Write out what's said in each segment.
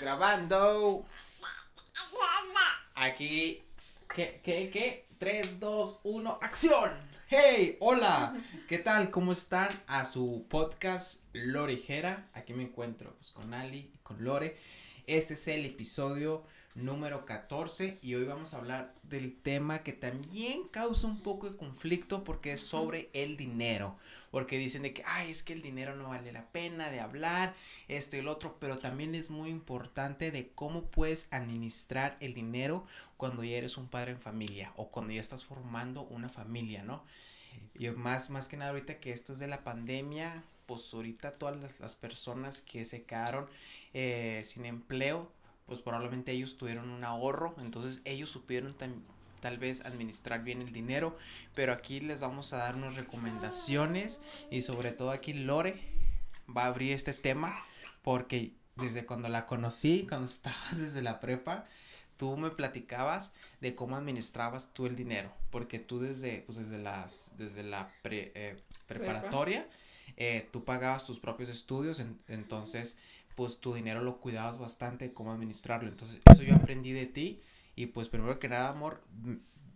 Grabando. Aquí. ¿Qué, qué, qué? 3, 2, 1, acción. Hey, hola. ¿Qué tal? ¿Cómo están? A su podcast Lorejera. Aquí me encuentro pues, con Ali y con Lore. Este es el episodio número 14 y hoy vamos a hablar del tema que también causa un poco de conflicto porque es sobre el dinero, porque dicen de que, ay, es que el dinero no vale la pena de hablar, esto y el otro, pero también es muy importante de cómo puedes administrar el dinero cuando ya eres un padre en familia o cuando ya estás formando una familia, ¿no? Yo más, más que nada ahorita que esto es de la pandemia, pues ahorita todas las, personas que se quedaron eh, sin empleo, pues probablemente ellos tuvieron un ahorro, entonces ellos supieron tal vez administrar bien el dinero, pero aquí les vamos a dar unas recomendaciones y sobre todo aquí Lore va a abrir este tema porque desde cuando la conocí, cuando estabas desde la prepa, tú me platicabas de cómo administrabas tú el dinero, porque tú desde, pues desde las, desde la eh, preparatoria, eh, tú pagabas tus propios estudios, entonces pues tu dinero lo cuidabas bastante, cómo administrarlo. Entonces, eso yo aprendí de ti. Y pues primero que nada, amor,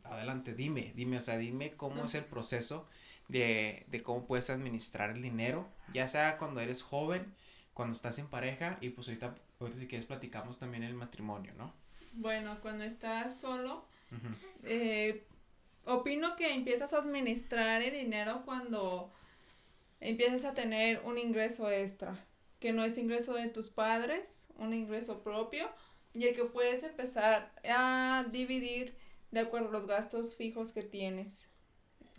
adelante, dime, dime, o sea, dime cómo es el proceso de, de cómo puedes administrar el dinero, ya sea cuando eres joven, cuando estás en pareja y pues ahorita, ahorita si quieres platicamos también el matrimonio, ¿no? Bueno, cuando estás solo, eh, opino que empiezas a administrar el dinero cuando empiezas a tener un ingreso extra que no es ingreso de tus padres, un ingreso propio, y el que puedes empezar a dividir de acuerdo a los gastos fijos que tienes.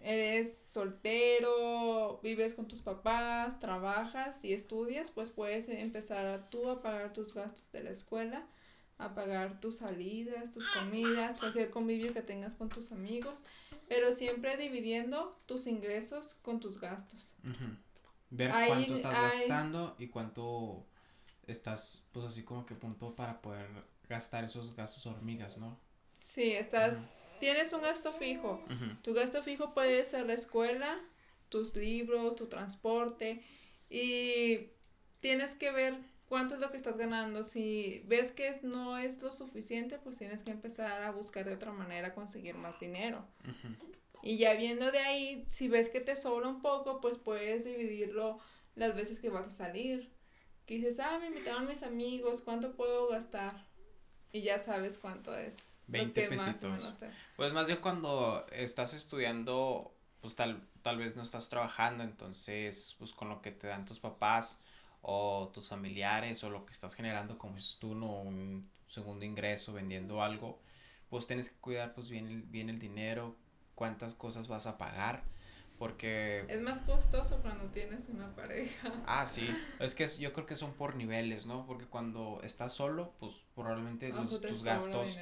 Eres soltero, vives con tus papás, trabajas y estudias, pues puedes empezar tú a pagar tus gastos de la escuela, a pagar tus salidas, tus comidas, cualquier convivio que tengas con tus amigos, pero siempre dividiendo tus ingresos con tus gastos. Ver cuánto estás gastando y cuánto estás, pues así como que punto para poder gastar esos gastos hormigas, ¿no? Sí, estás, tienes un gasto fijo. Tu gasto fijo puede ser la escuela, tus libros, tu transporte y tienes que ver cuánto es lo que estás ganando. Si ves que no es lo suficiente, pues tienes que empezar a buscar de otra manera conseguir más dinero. Y ya viendo de ahí, si ves que te sobra un poco, pues puedes dividirlo las veces que vas a salir. Que dices, ah, me invitaron mis amigos, ¿cuánto puedo gastar? Y ya sabes cuánto es. 20 pesitos. Pues más bien cuando estás estudiando, pues tal, tal vez no estás trabajando, entonces, pues con lo que te dan tus papás o tus familiares o lo que estás generando como es tú, no un segundo ingreso vendiendo algo, pues tienes que cuidar pues bien bien el dinero, cuántas cosas vas a pagar. Porque... Es más costoso cuando tienes una pareja. Ah, sí. Es que yo creo que son por niveles, ¿no? Porque cuando estás solo, pues probablemente pues tus gastos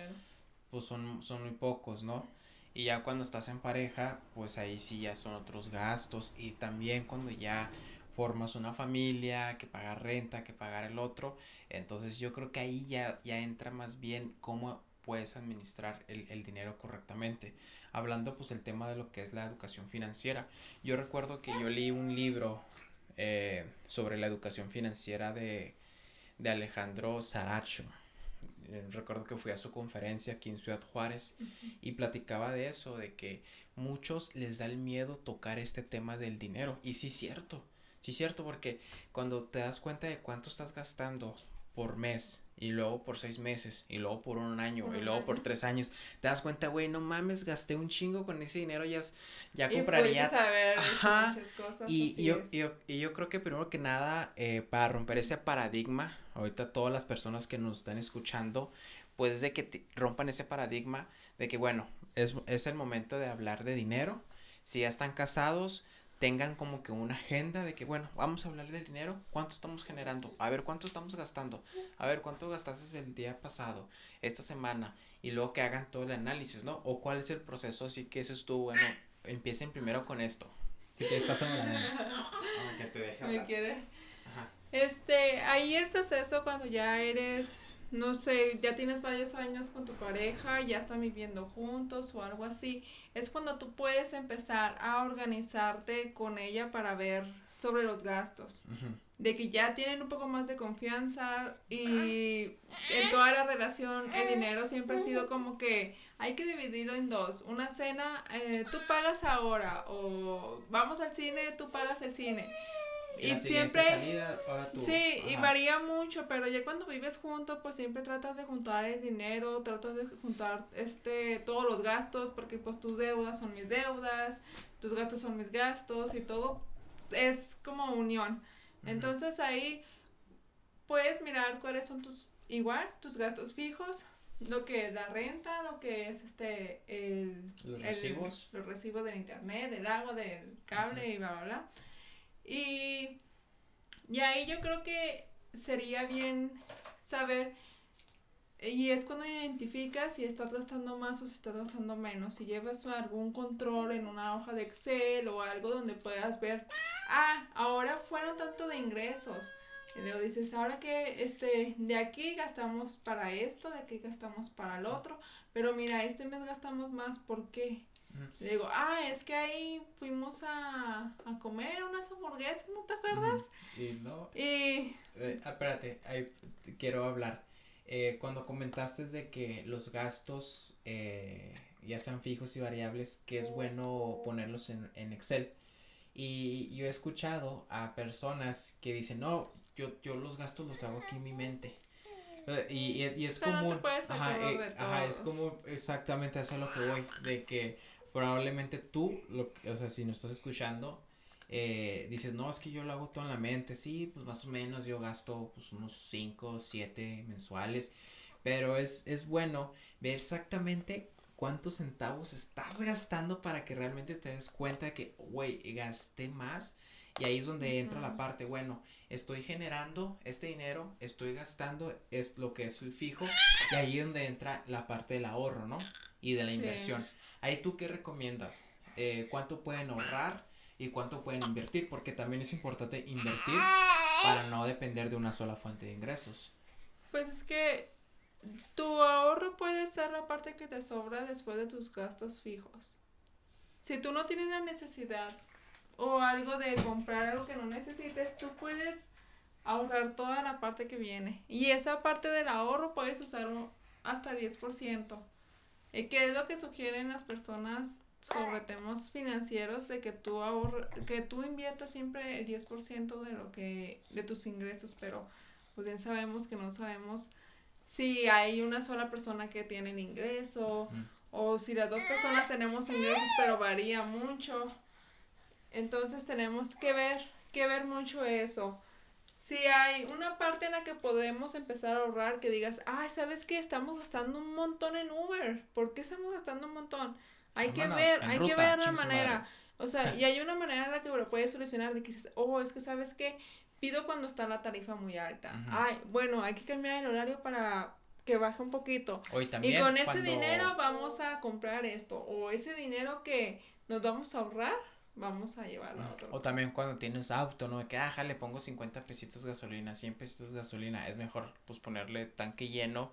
pues son, son muy pocos, ¿no? Y ya cuando estás en pareja, pues ahí sí ya son otros gastos. Y también cuando ya formas una familia, que pagar renta, que pagar el otro. Entonces yo creo que ahí ya, ya entra más bien cómo puedes administrar el, el dinero correctamente hablando pues el tema de lo que es la educación financiera. Yo recuerdo que yo leí un libro eh, sobre la educación financiera de, de Alejandro Saracho. Eh, recuerdo que fui a su conferencia aquí en Ciudad Juárez y platicaba de eso, de que muchos les da el miedo tocar este tema del dinero. Y sí cierto, sí es cierto, porque cuando te das cuenta de cuánto estás gastando por mes y luego por seis meses y luego por un año y luego por tres años. Te das cuenta güey no mames gasté un chingo con ese dinero ya ya compraría Ajá. muchas cosas y yo, yo, y yo creo que primero que nada eh, para romper ese paradigma ahorita todas las personas que nos están escuchando pues de que rompan ese paradigma de que bueno es, es el momento de hablar de dinero. Si ya están casados tengan como que una agenda de que, bueno, vamos a hablar del dinero, cuánto estamos generando, a ver cuánto estamos gastando, a ver cuánto gastaste el día pasado, esta semana, y luego que hagan todo el análisis, ¿no? O cuál es el proceso, así que eso estuvo, bueno, empiecen primero con esto. Si quieres, pásame la que te deje ¿Me quiere? Ajá. Este, ahí el proceso cuando ya eres no sé, ya tienes varios años con tu pareja, ya están viviendo juntos o algo así, es cuando tú puedes empezar a organizarte con ella para ver sobre los gastos. De que ya tienen un poco más de confianza y relación, el dinero siempre ha sido como que hay que dividirlo en dos. Una cena, eh, tú pagas ahora, o vamos al cine, tú pagas el cine. Y, siempre sí y varía mucho pero ya cuando vives juntos pues siempre tratas de juntar el dinero tratas de juntar este todos los gastos porque pues tus deudas son mis deudas tus gastos son mis gastos y todo es como unión. Entonces ahí puedes mirar cuáles son tus igual tus gastos fijos lo que es la renta lo que es este el los recibos. los recibos del internet del agua del cable y bla bla bla y, y ahí yo creo que sería bien saber, y es cuando identificas si estás gastando más o si estás gastando menos, si llevas algún control en una hoja de Excel o algo donde puedas ver, ah, ahora fueron tanto de ingresos. Y luego dices, ahora que este, de aquí gastamos para esto, de aquí gastamos para el otro, pero mira, este mes gastamos más, ¿por qué? Le digo, ah, es que ahí fuimos a, a comer unas hamburguesas, ¿no te acuerdas? Y no. Y. Eh, espérate, ahí quiero hablar. Eh, cuando comentaste de que los gastos, eh, ya sean fijos y variables, que es bueno ponerlos en, en Excel. Y yo he escuchado a personas que dicen, no, yo, yo los gastos los hago aquí en mi mente. Y, y, es, y es como. ajá, ajá, es como exactamente eso es lo que voy. De que probablemente tú, lo, o sea, si nos estás escuchando, eh, dices, no, es que yo lo hago todo en la mente, sí, pues más o menos yo gasto pues unos 5, 7 mensuales, pero es, es bueno ver exactamente cuántos centavos estás gastando para que realmente te des cuenta que, güey, gasté más. Y ahí es donde entra la parte, bueno, estoy generando este dinero, estoy gastando es lo que es el fijo, y ahí es donde entra la parte del ahorro, ¿no? Y de la inversión. Ahí tú qué recomiendas? Eh, ¿Cuánto pueden ahorrar y cuánto pueden invertir? Porque también es importante invertir para no depender de una sola fuente de ingresos. Pues es que tu ahorro puede ser la parte que te sobra después de tus gastos fijos. Si tú no tienes la necesidad o algo de comprar algo que no necesites, tú puedes ahorrar toda la parte que viene. Y esa parte del ahorro puedes usar hasta 10%. ¿Y qué es lo que sugieren las personas sobre temas financieros de que tú ahorra, que tú inviertas siempre el 10% de lo que de tus ingresos, pero pues bien sabemos que no sabemos si hay una sola persona que tiene el ingreso o si las dos personas tenemos ingresos, pero varía mucho. Entonces tenemos que ver, que ver mucho eso si hay una parte en la que podemos empezar a ahorrar, que digas, ay, ¿sabes qué? Estamos gastando un montón en Uber. ¿Por qué estamos gastando un montón? Hay que ver, hay que ver la manera. O sea, y hay una manera en la que lo puedes solucionar de que dices, oh, es que sabes qué, pido cuando está la tarifa muy alta. Ay, bueno, hay que cambiar el horario para que baje un poquito. y con ese dinero vamos a comprar esto. O ese dinero que nos vamos a ahorrar, vamos a llevarlo a otro. O también cuando tienes auto, ¿no? De que, ah, le pongo 50 pesitos de gasolina, 100 pesitos de gasolina. Es mejor, pues, ponerle tanque lleno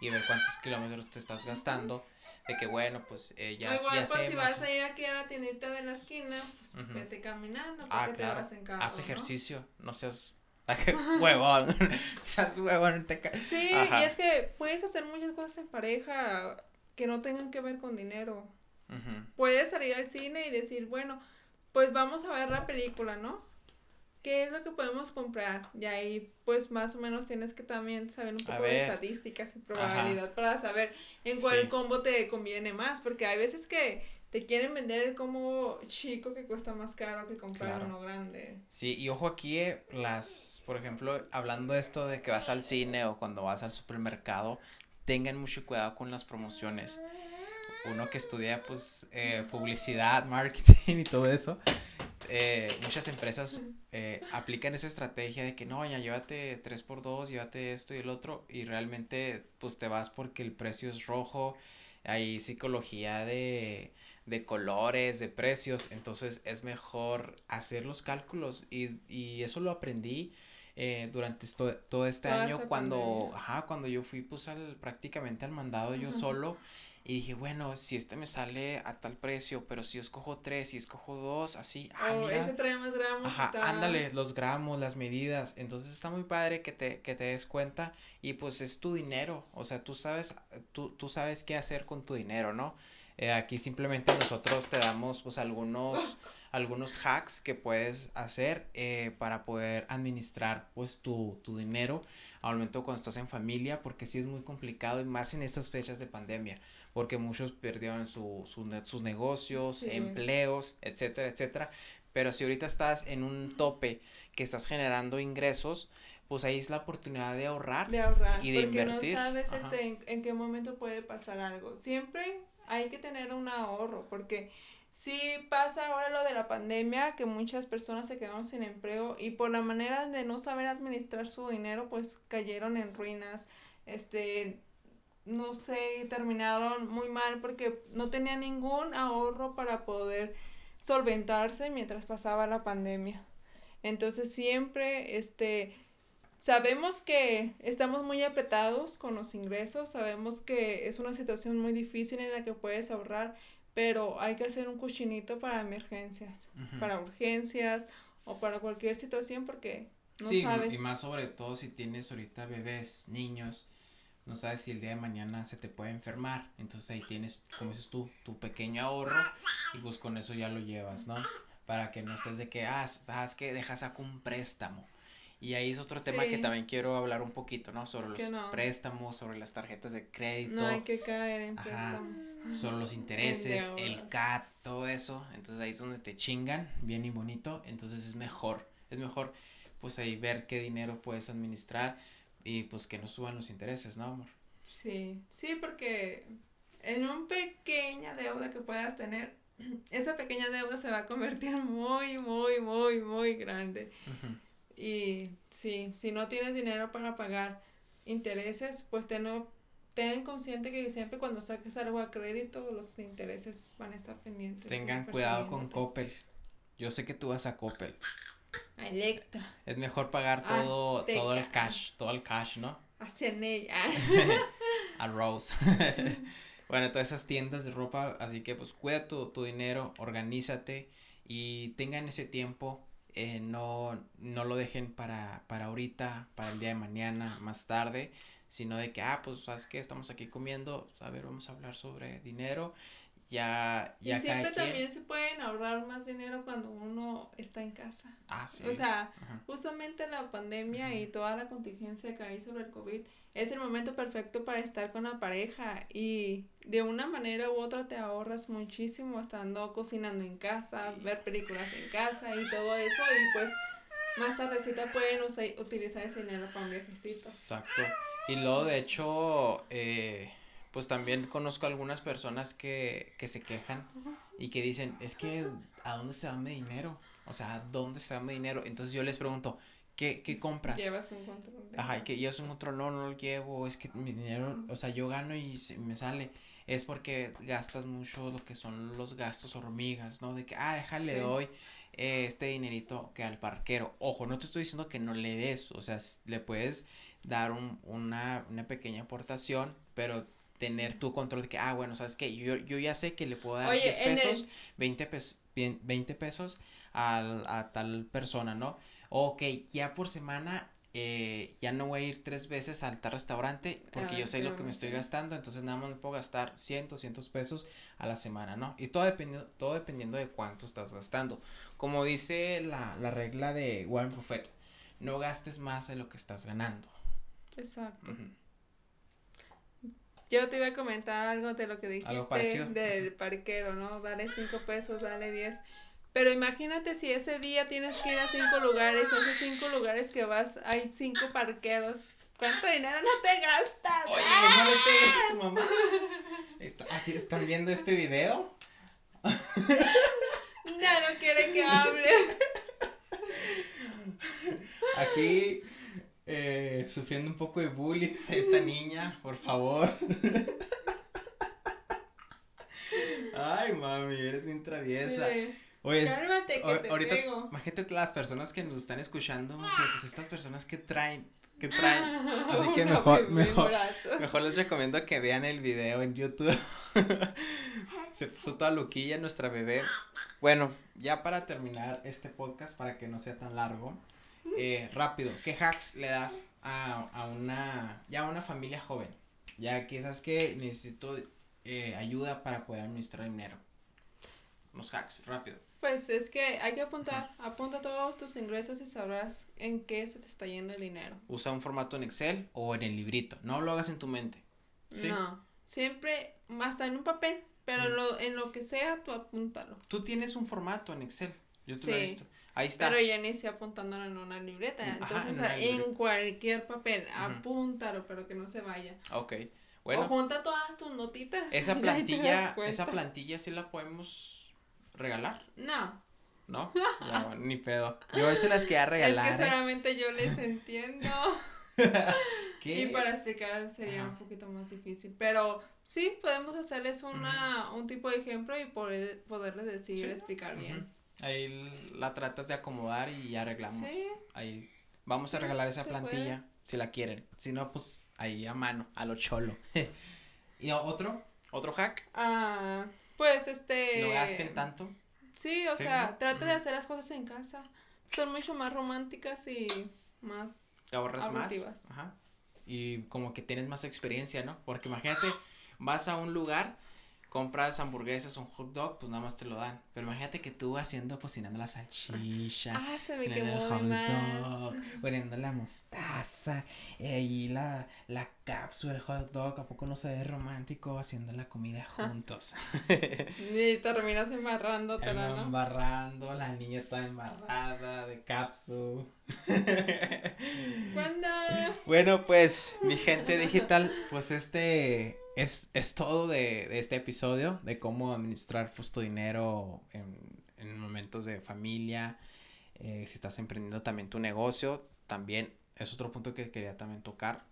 y ver cuántos kilómetros te estás gastando. De que, bueno, pues, eh, ya, Igual, ya pues, si vas a ir aquí a la tiendita de la esquina, pues, vete caminando, ah, te vas en carro, Haz ejercicio, no, seas huevón, seas huevón, te Sí, y es que puedes hacer muchas cosas en pareja que no tengan que ver con dinero. Puedes salir al cine y decir, bueno, pues vamos a ver la película, ¿no? ¿Qué es lo que podemos comprar? Y ahí, pues más o menos tienes que también saber un poco de estadísticas y probabilidad para saber en cuál combo te conviene más, porque hay veces que te quieren vender el combo chico que cuesta más caro que comprar uno grande. Sí, y ojo aquí, eh, las, por ejemplo, hablando de esto de que vas al cine o cuando vas al supermercado, tengan mucho cuidado con las promociones uno que estudia pues eh, publicidad, marketing y todo eso, eh, muchas empresas eh, aplican esa estrategia de que no, ya llévate 3x2, llévate esto y el otro y realmente pues te vas porque el precio es rojo, hay psicología de, de colores, de precios, entonces es mejor hacer los cálculos. Y, y eso lo aprendí eh, durante esto, todo este año cuando, ajá, cuando yo fui pues al, prácticamente al mandado yo solo y dije, bueno, si este me sale a tal precio, pero si yo escojo tres, si escojo dos, así, ah, oh, este trae más gramos. Ajá, ándale, los gramos, las medidas. Entonces está muy padre que te, que te des cuenta y pues es tu dinero. O sea, tú sabes, tú, tú sabes qué hacer con tu dinero, ¿no? Eh, aquí simplemente nosotros te damos pues algunos, algunos hacks que puedes hacer eh, para poder administrar pues tu, tu dinero al momento cuando estás en familia porque sí es muy complicado y más en estas fechas de pandemia porque muchos perdieron su, sus negocios, empleos, etcétera, etcétera. Pero si ahorita estás en un tope que estás generando ingresos, pues ahí es la oportunidad de ahorrar. De ahorrar. Y de porque no sabes este, en, en, qué momento puede pasar algo. Siempre hay que tener un ahorro, porque si pasa ahora lo de la pandemia, que muchas personas se quedaron sin empleo y por la manera de no saber administrar su dinero, pues cayeron en ruinas, este, no sé, terminaron muy mal porque no tenían ningún ahorro para poder solventarse mientras pasaba la pandemia. Entonces siempre, este, Sabemos que estamos muy apretados con los ingresos, sabemos que es una situación muy difícil en la que puedes ahorrar, pero hay que hacer un cochinito para emergencias, para urgencias o para cualquier situación porque no sí, sabes. y más sobre todo si tienes ahorita bebés, niños, no sabes si el día de mañana se te puede enfermar, entonces ahí tienes, como dices tú, tu pequeño ahorro y pues con eso ya lo llevas, ¿no? Para que no estés de que, ah, sabes que dejas saco un préstamo y ahí es otro tema que también quiero hablar un poquito, ¿no? Sobre los préstamos, sobre las tarjetas de crédito. No hay que caer en préstamos. Sobre los intereses, el CAT, todo eso. Entonces ahí es donde te chingan, bien y bonito. Entonces es mejor, es mejor pues ahí ver qué dinero puedes administrar y pues que no suban los intereses, ¿no, amor? Sí, sí, porque en una pequeña deuda que puedas tener, esa pequeña deuda se va a convertir muy, muy, muy, muy grande. Y sí, si no tienes dinero para pagar intereses, pues ten, ten consciente que siempre cuando saques algo a crédito, los intereses van a estar pendientes. Tengan cuidado con Coppel. Yo sé que tú vas a Coppel. A Electra. Es mejor pagar todo, todo el cash, todo el cash, ¿no? A ella. a Rose. bueno, todas esas tiendas de ropa, así que pues cuida tu, tu dinero, organízate y tengan ese tiempo eh, no, no lo dejen para, para ahorita, para el día de mañana, más tarde, sino de que, ah, pues, ¿sabes qué? Estamos aquí comiendo, a ver, vamos a hablar sobre dinero, ya, ya Y siempre también se pueden ahorrar más dinero cuando uno está en casa. Ah, sí. O sea, justamente la pandemia y toda la contingencia que hay sobre el COVID es el momento perfecto para estar con la pareja y de una manera u otra te ahorras muchísimo estando cocinando en casa, ver películas en casa y todo eso y pues más tardecita pueden utilizar ese dinero para un viajecito. Exacto. Y luego de hecho, eh, pues también conozco algunas personas que, que se quejan y que dicen, es que ¿a dónde se va mi dinero? O sea, ¿a dónde se va mi dinero? Entonces yo les pregunto, ¿Qué, ¿Qué, compras? Llevas un control. Ajá, que llevas un control, no, no lo llevo, es que mi dinero, o sea, yo gano y me sale. Es porque gastas mucho lo que son los gastos hormigas, ¿no? De que, ah, déjale, doy eh, este dinerito que al parquero. Ojo, no te estoy diciendo que no le des, o sea, le puedes dar un, una, una pequeña aportación, pero tener tu control de que, ah, bueno, ¿sabes qué? Yo, yo ya sé que le puedo dar 10 pesos, 20 pesos, 20 pesos al, a tal persona, ¿no? ok, ya por semana eh, ya no voy a ir tres veces al tal restaurante porque yo sé lo que me estoy gastando, entonces nada más me puedo gastar 100, 200 pesos a la semana, ¿no? Y todo dependiendo, todo dependiendo de cuánto estás gastando. Como dice la, la regla de Warren Buffett, no gastes más de lo que estás ganando. Exacto. Yo te iba a comentar algo de lo que dijiste del parquero, ¿no? Dale 5 pesos, dale 10. Pero imagínate si ese día tienes que ir a cinco lugares, esos cinco lugares que vas, hay cinco parqueros. ¿Cuánto dinero no te gastas? Oye, no le pegues a tu mamá. ¿Aquí están viendo este video? Ya no quiere que hable. Aquí eh, sufriendo un poco de bullying esta niña, por favor. Ay, mami, eres bien traviesa. Oye, Cálmate, que te ahorita, pego. imagínate las personas que nos están escuchando, pues estas personas que traen, que traen. Así que mejor, mejor, mejor les recomiendo que vean el video en YouTube. Se puso toda loquilla nuestra bebé. Bueno, ya para terminar este podcast, para que no sea tan largo, eh, rápido, ¿qué hacks le das a, a una, ya a una familia joven? Ya que sabes que necesito eh, ayuda para poder administrar dinero. Unos hacks, rápido. Pues es que hay que apuntar, apunta todos tus ingresos y sabrás en qué se te está yendo el dinero. Usa un formato en Excel o en el librito. No lo hagas en tu mente. ¿Sí? No, siempre, hasta en un papel, pero en, lo, en lo que sea, tú apúntalo. Tú tienes un formato en Excel. Yo te lo he visto. Ahí está. Pero ya ni sé apuntándolo en una libreta. Ajá, Entonces, en cualquier papel, apúntalo, pero que no se vaya. Ok. o Bueno, junta todas tus notitas. esa plantilla, esa plantilla sí la podemos regalar, No, ¿no? Bueno, ni pedo. Yo se las quería regalar. es que ¿eh? solamente yo les entiendo. ¿Qué? Y para explicar sería Ajá. un poquito más difícil. Pero sí, podemos hacerles una, un tipo de ejemplo y poder, poderles decir, Sí. explicar bien. Ahí la tratas de acomodar y arreglamos. Sí. Ahí vamos a regalar esa plantilla si la quieren. Si no, pues ahí a mano, a lo cholo. ¿Y otro? ¿Otro hack? Ah, pues este. No gasten tanto. Sí, o Sí, sea, ¿no? trata de hacer las cosas en casa. Son mucho más románticas y más. ahorras más. Ajá. Y como que tienes más experiencia, ¿no? Porque imagínate, vas a un lugar, compras hamburguesas o un hot dog, pues nada más te lo dan. Pero imagínate que tú haciendo, cocinando la salchicha, Ah, se me poniendo el quemó de hot dog, poniendo la mostaza, eh, y la, la cápsula, el hot dog, ¿a poco no se ve romántico haciendo la comida juntos? Y terminas embarrándotela, ¿no? Embarrando, la niña toda embarrada de cápsula. ¿Cuándo? Bueno, pues mi gente digital, pues este es, es todo de, este episodio, de cómo administrar pues, tu dinero en, en momentos de familia, eh, si estás emprendiendo también tu negocio, también es otro punto que quería también tocar.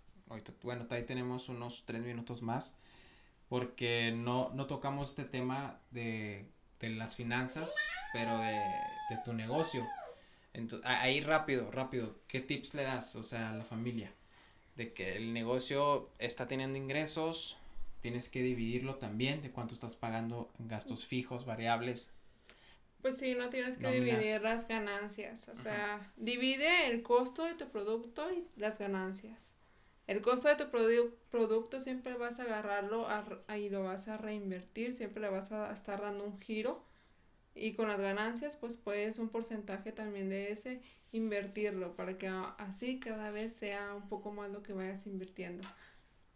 Bueno, ahí tenemos unos tres minutos más, porque no, no tocamos este tema de, de las finanzas, pero de, de tu negocio. Entonces, ahí rápido, rápido, ¿qué tips le das, o sea, a la familia? De que el negocio está teniendo ingresos, tienes que dividirlo también, de cuánto estás pagando en gastos fijos, variables. Pues sí, no tienes que Nóminas. dividir las ganancias. O sea, divide el costo de tu producto y las ganancias. El costo de tu produ- producto siempre vas a agarrarlo a y lo vas a reinvertir, siempre le vas a estar dando un giro. Y con las ganancias, pues puedes un porcentaje también de ese invertirlo para que así cada vez sea un poco más lo que vayas invirtiendo.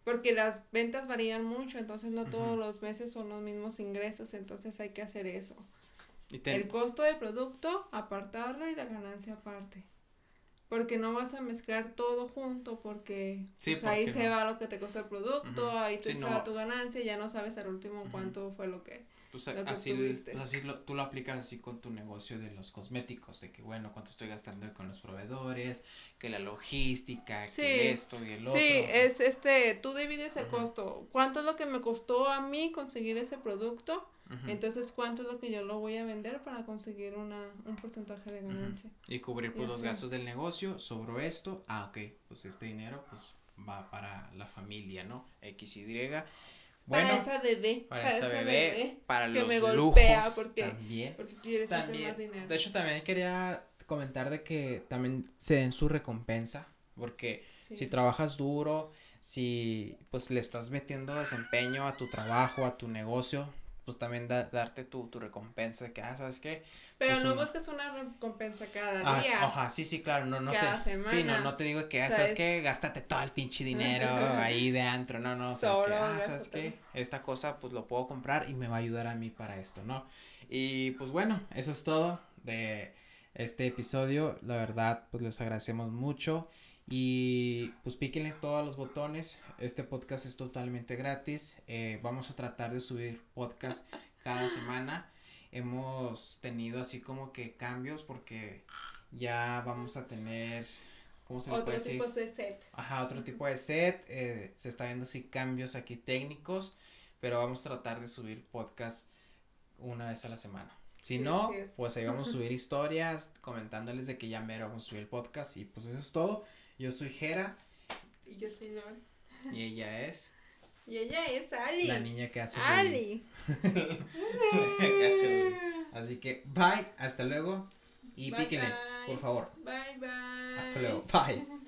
Porque las ventas varían mucho, entonces no todos los meses son los mismos ingresos, entonces hay que hacer eso. Y El costo del producto, apartarlo y la ganancia aparte. Porque no vas a mezclar todo junto porque, Sí, pues, ahí se va lo que te costó el producto, ahí te Sí, se va tu ganancia y ya no sabes al último cuánto fue lo que... pues, lo así, pues, así lo, tú lo aplicas así con tu negocio de los cosméticos, de que bueno, cuánto estoy gastando con los proveedores, que la logística, Sí. que esto y el otro. Sí, es este, tú divides el costo. ¿Cuánto es lo que me costó a mí conseguir ese producto? Entonces, ¿cuánto es lo que yo lo voy a vender para conseguir una, un porcentaje de ganancia? Y cubrir pues Y los así. gastos del negocio, sobró esto, ah, ok, pues este dinero pues va para la familia, ¿no? X, Y. Bueno, para esa bebé. para esa bebé, para que los me lujos golpea porque- también. Porque quiere También, más dinero. de hecho también quería comentar de que también se den su recompensa, porque Sí. si trabajas duro, si pues le estás metiendo desempeño a tu trabajo, a tu negocio, pues también da- darte tu, tu recompensa de que, ah, ¿sabes qué? Pero pues no una- busques una recompensa cada Ah, día. ajá, sí, sí, claro, no, no Cada te, sí, no, semana. no te digo que, ah, ¿sabes es- qué? Gástate todo el pinche dinero ahí de antro, no, no, o sea, que, ah, ¿sabes qué? Esta cosa, pues, lo puedo comprar y me va a ayudar a mí para esto, ¿no? Y, pues, bueno, eso es todo de este episodio, la verdad, pues, les agradecemos mucho y, pues, píquenle todos los botones, este podcast es totalmente gratis, eh, vamos a tratar de subir podcast cada semana, hemos tenido así como que cambios porque ya vamos a tener, ¿cómo se le puede Otros decir? tipos de set. Ajá, otro tipo de set, eh, se está viendo así cambios aquí técnicos, pero vamos a tratar de subir podcast una vez a la semana. Si no, pues ahí vamos a subir historias comentándoles de que ya mero vamos a subir el podcast y pues eso es todo. Yo soy Jera. Y yo soy Lore. Y ella es. Y ella es Ali. La niña que hace Ali. Así que bye, hasta luego y píquenle, por favor. Bye bye. Hasta luego. Bye. Bye bye. Bye.